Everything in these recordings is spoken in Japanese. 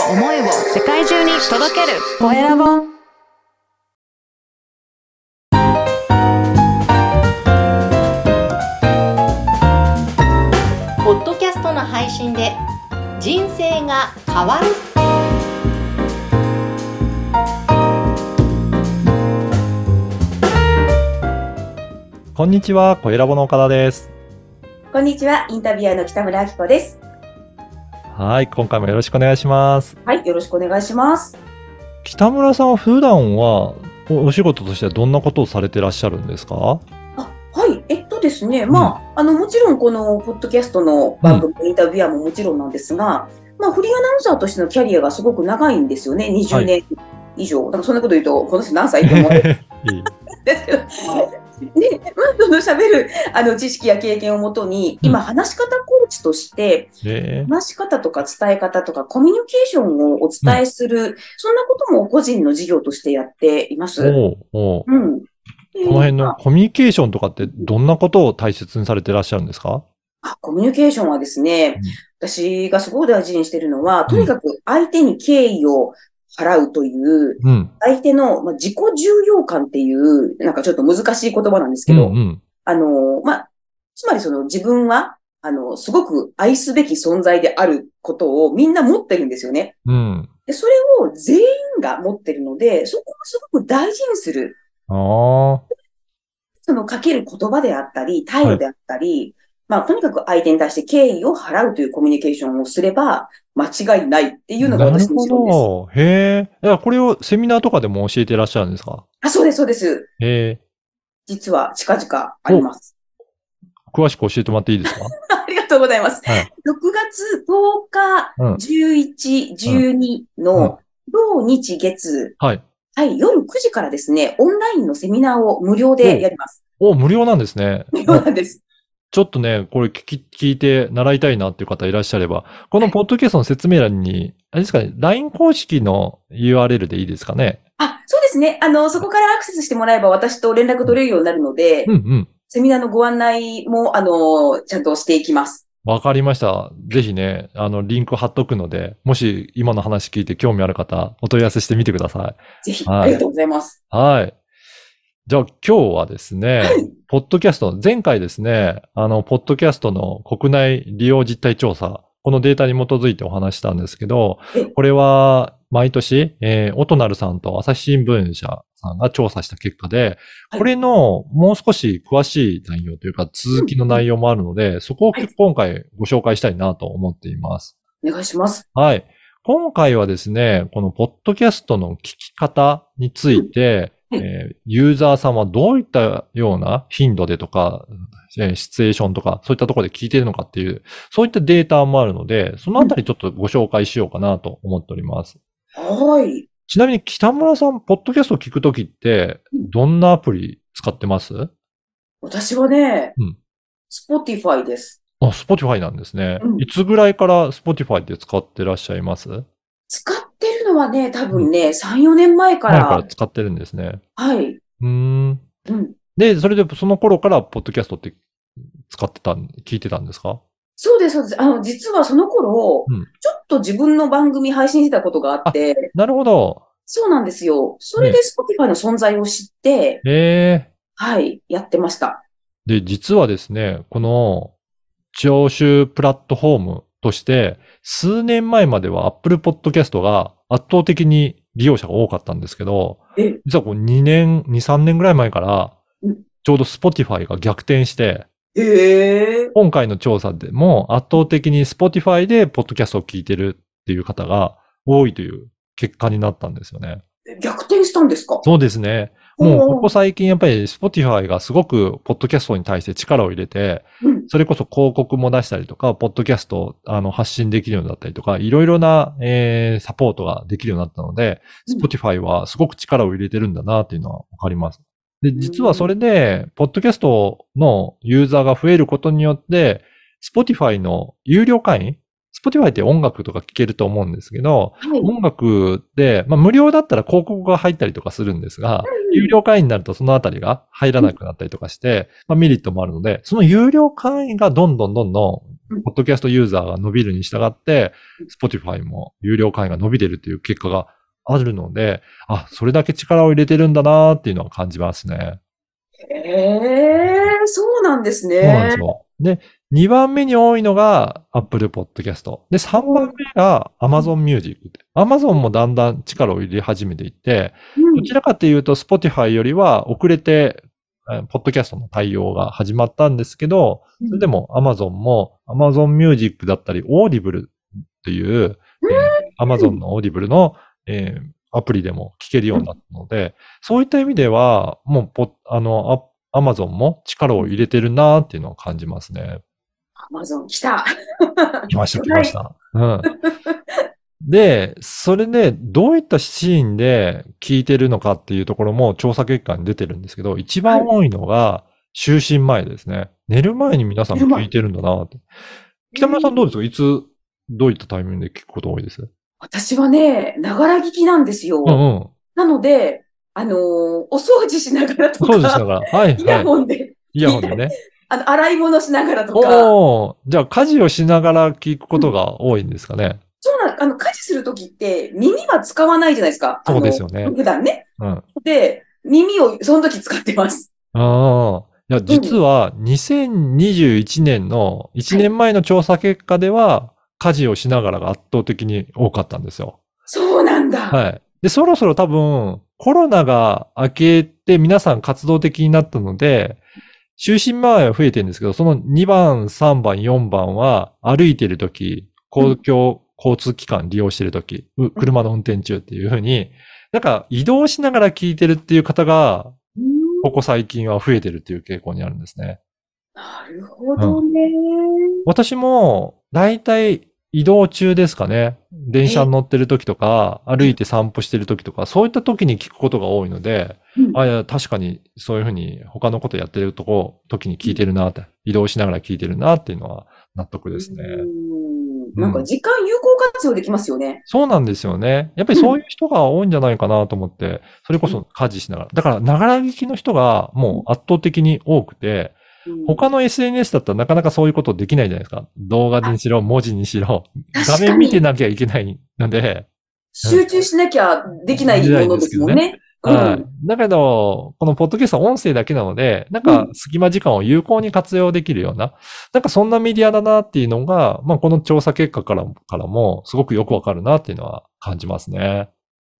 を思いを世界中に届けるコエラボポッドキャストの配信で人生が変わるこんにちは、小ラボの岡田です。こんにちは、インタビュアーの北村明子です。はい、今回もよろしくお願いします。はい、よろしくお願いします。北村さんは普段はおお仕事としてはどんなことをされてらっしゃるんですか？あ、はい、えっとですね、まあ、あの、もちろんこのポッドキャストの番組のインタビュアーももちろんなんですが、まあ、フリーアナウンサーとしてのキャリアがすごく長いんですよね、20年以上。だからそんなこと言うと、この人何歳って思われるいいんですけど。で、まあ、その喋る、あの、知識や経験をもとに、今、話し方コーチとして、え。話し方とか伝え方とかコミュニケーションをお伝えする、そんなことも個人の事業としてやっています。ー、おうおう。うん。この辺のコミュニケーションとかってどんなことを大切にされてらっしゃるんですか？あコミュニケーションはですね、うん。私がすごく大事にしているのは、とにかく相手に敬意を払うという、うん。相手の、まあ、自己重要感っていう、なんかちょっと難しい言葉なんですけど、うんうん。あの、まあ、つまりその自分は、あの、すごく愛すべき存在であることをみんな持ってるんですよね。うん。で、それを全員が持ってるので、そこをすごく大事にする。そのかける言葉であったり、態度であったり、まあ、とにかく相手に対して敬意を払うというコミュニケーションをすれば、間違いないっていうのが私の持論です。ど。へえ。これをセミナーとかでも教えてらっしゃるんですか？あ、そうです、そうです。へえ。実は近々あります。詳しく教えてもらっていいですか？ありがとうございます。はい。6月10日、うん11、12の土日月、はい。はい、夜9時からですね、オンラインのセミナーを無料でやります。お、無料なんですね。無料なんです。ちょっとね、これ聞き、聞いて習いたいなっていう方いらっしゃれば、このポッドキャストの説明欄に、あれですかね、LINE 公式の URL でいいですかね？あ、そうですね。あの、そこからアクセスしてもらえば私と連絡取れるようになるので、うんうん。セミナーのご案内も、あの、ちゃんとしていきます。わかりました。ぜひね、あの、リンク貼っとくので、もし今の話聞いて興味ある方、お問い合わせしてみてくださぜひ、はいありがとうございます。い。はい。じゃあ今日はですね、ポッドキャスト、前回ですね、あの、ポッドキャストの国内利用実態調査、このデータに基づいてお話したんですけどえ、これは毎年、えー、オトナルさんと朝日新聞社さんが調査した結果で、はいこれのもう少し詳しい内容というか続きの内容もあるので、そこをはい今回ご紹介したいなと思っています。お願いします。はい。今回はですね、このポッドキャストの聞き方について、えーユーザーさんはどういったような頻度でとか、えーシチュエーションとか、そういったところで聞いているのかっていう、そういったデータもあるので、そのあたりちょっとご紹介しようかなと思っております。はい。ちなみに北村さん、ポッドキャストを聞くときって、どんなアプリ使ってます？私はね、うんスポティファイです。あ、Spotify なんですね。うんいつぐらいから Spotify って使ってらっしゃいます？のはね、多分ね、3、4年前か前からら。使ってるんですね。はい。うーん。うん。で、それでその頃からポッドキャストって使ってたん、聞いてたんですか？そうです、そうです。あの、実はその頃、うんちょっと自分の番組配信してたことがあって、なるほど。そうなんですよ。それで Spotify の存在を知って、ええはい、やってました。で、実はですね、この、聴取プラットフォームとして、数年前までは Apple Podcast が圧倒的に利用者が多かったんですけど、え、実はこう2年、2、3年ぐらい前からうん、ちょうど Spotify が逆転して。今回の調査でも圧倒的に Spotify でポッドキャストを聞いてるっていう方が多いという結果になったんですよね。逆転したんですか？そうですね。もうここ最近やっぱり Spotify がすごくポッドキャストに対して力を入れて、うん。それこそ広告も出したりとか、ポッドキャストをあの発信できるようになったりとか、いろいろな、えーサポートができるようになったので、うん Spotify はすごく力を入れてるんだなっていうのはわかります。で、実はそれで、ポッドキャストのユーザーが増えることによって、Spotify の有料会員 Spotify って音楽とか聴けると思うんですけど、はい。音楽って、まあ無料だったら広告が入ったりとかするんですが、有料会員になるとそのあたりが入らなくなったりとかして、まあメリットもあるので、その有料会員がどんどんどんどうんポッドキャストユーザーが伸びるに従って、Spotify も有料会員が伸びてるっていう結果があるので、あ、それだけ力を入れてるんだなっていうのは感じますね。ええそうなんですね。そうなんですよ。で、2番目に多いのが Apple Podcast。で、3番目が Amazon Music。Amazon もだんだん力を入れ始めていって、うんどちらかというと Spotify よりは遅れて、えーポッドキャストの対応が始まったんですけど、それでも Amazon も Amazon Music だったり Audible っていう、えー Amazon の Audible の、えーアプリでも聞けるようになったので、そういった意味では、もうポ、あの、あ Amazon も力を入れてるなっていうのを感じますね。アマゾン来た。来ました、来ました。うん。で、それで、どういったシーンで聞いてるのかっていうところも調査結果に出てるんですけど、一番多いのが、就寝前ですね。寝る前に皆さん聞いてるんだなって。北村さんどうですか？いつ、どういったタイミングで聞くこと多いです？私はね、ながら聞きなんですよ。うんうん。なので、あのーお掃除しながらとか、そうですだから。はい、イヤはい。ホンで、イヤホンでね。あの、洗い物しながらとか、おーじゃあ家事をしながら聞くことが多いんですかね。そうなん、あの、家事するときって耳は使わないじゃないですか。そうですよね普段ね。うん。あで、耳をその時使ってます。あ。いや、実は2021年の1年前の調査結果では、家事をしながらが圧倒的に多かったんですよ。そうなんだ。はい。で、そろそろ多分、コロナが明けて皆さん活動的になったので、就寝前は増えてるんですけど、その2番、3番、4番は歩いてるとき、公共交通機関利用してるとき、う車の運転中っていうふうに、なんか移動しながら聞いてるっていう方が、ここ最近は増えてるっていう傾向にあるんですね。なるほどね。私も、だいたい移動中ですかね。電車に乗ってる時とか、歩いて散歩してる時とか、そういった時に聞くことが多いので、うんあいや確かにそういうふうに他のことやってるとこ、時に聞いてるなって、移動しながら聞いてるなっていうのは納得ですね。うーんなんか時間有効活用できますよね。そうなんですよね。やっぱりそういう人が多いんじゃないかなと思って、それこそ家事しながら。だから、ながら聞きの人がもう圧倒的に多くて、うん他の SNS だったらなかなかそういうことできないじゃないですか。動画にしろ、文字にしろ、画面見てなきゃいけないので、集中しなきゃできないものですもんね。うんはい。だけど、このポッドキャストは音声だけなので、なんか隙間時間を有効に活用できるような、なんかそんなメディアだなっていうのが、まあこの調査結果からからもすごくよくわかるなっていうのは感じますね。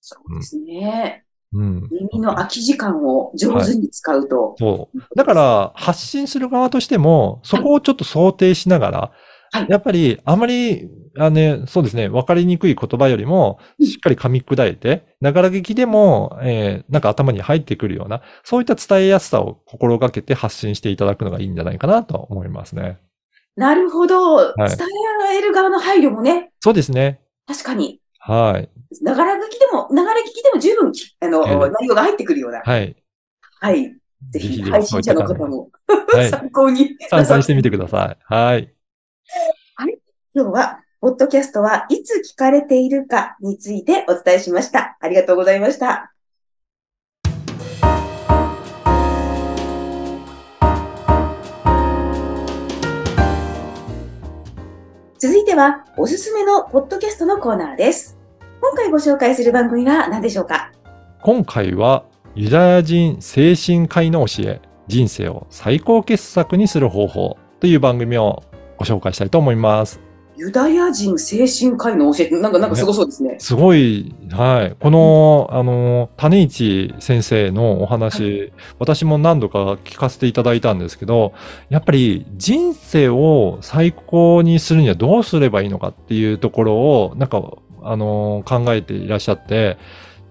そうですね。うん。耳の空き時間を上手に使うと。そう。だから、発信する側としても、そこをちょっと想定しながら、はいやっぱり、あまり、あね、そうですね、わかりにくい言葉よりも、しっかり噛み砕いて、ながら聞きでも、えーなんか頭に入ってくるような、そういった伝えやすさを心がけて発信していただくのがいいんじゃないかなと思いますね。なるほど。い伝える側の配慮もね、そうですね。確かに。はい。ながら聞きでも、ながら聞きでも十分き、あの、ええ内容が入ってくるような。はい。はい。ぜひ、配信者の方もはい。参考に。参考にしてみてください。はい。今日は、ポッドキャストはいつ聞かれているかについてお伝えしました。ありがとうございました。ては、おすすめのポッドキャストのコーナーです。今回ご紹介する番組は何でしょうか？今回は、ユダヤ人精神科医の教え、人生を最高傑作にする方法という番組をご紹介したいと思います。ユダヤ人精神科医の教え、なんか、なんかすごそうですね。すごい、はい。この、あの、種市先生のお話、私も何度か聞かせていただいたんですけど、やっぱり人生を最高にするにはどうすればいいのかっていうところを、なんか、あの、考えていらっしゃって、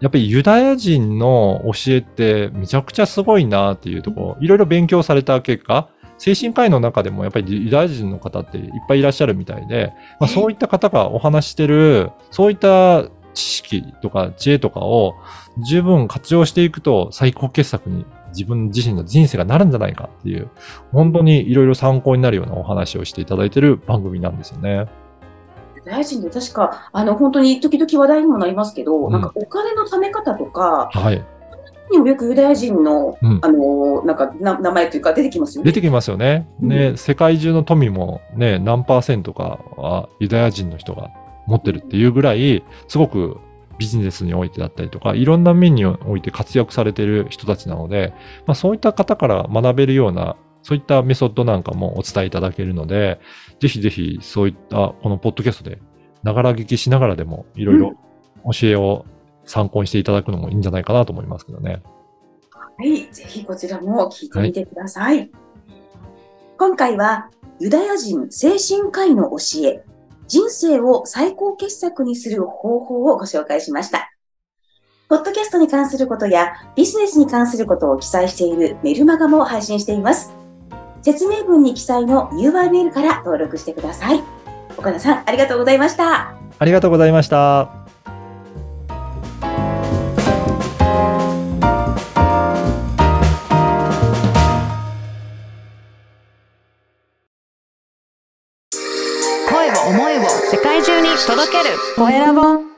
やっぱりユダヤ人の教えってめちゃくちゃすごいなっていうところ、いろいろ勉強された結果、精神科医の中でもやっぱりユダヤ人の方っていっぱいいらっしゃるみたいで、まあ、そういった方がお話してる、そういった知識とか知恵とかを十分活用していくと最高傑作に自分自身の人生がなるんじゃないかっていう、本当にいろいろ参考になるようなお話をしていただいている番組なんですよね。ユダヤ人で確か、あの、本当に時々話題にもなりますけど、うんなんかお金の貯め方とか、はい。にもよくユダヤ人の、うんあの、なんかな、名前というか出てきますよね。出てきますよね。ね、世界中の富もね、何パーセントかはユダヤ人の人が持ってるっていうぐらい、すごくビジネスにおいてだったりとか、いろんな面において活躍されている人たちなので、まあ、そういった方から学べるような、そういったメソッドなんかもお伝えいただけるので、ぜひぜひそういったこのポッドキャストで、ながら聞きしながらでもいろいろ教えを参考にしていただくのもいいんじゃないかなと思いますけどね。はい、ぜひこちらも聞いてみてください。今回はユダヤ人精神科医の教え、人生を最高傑作にする方法をご紹介しました。ポッドキャストに関することやビジネスに関することを記載しているメルマガも配信しています。説明文に記載の URL から登録してください。岡田さん、ありがとうございました。ありがとうございました。届ける。コエラボ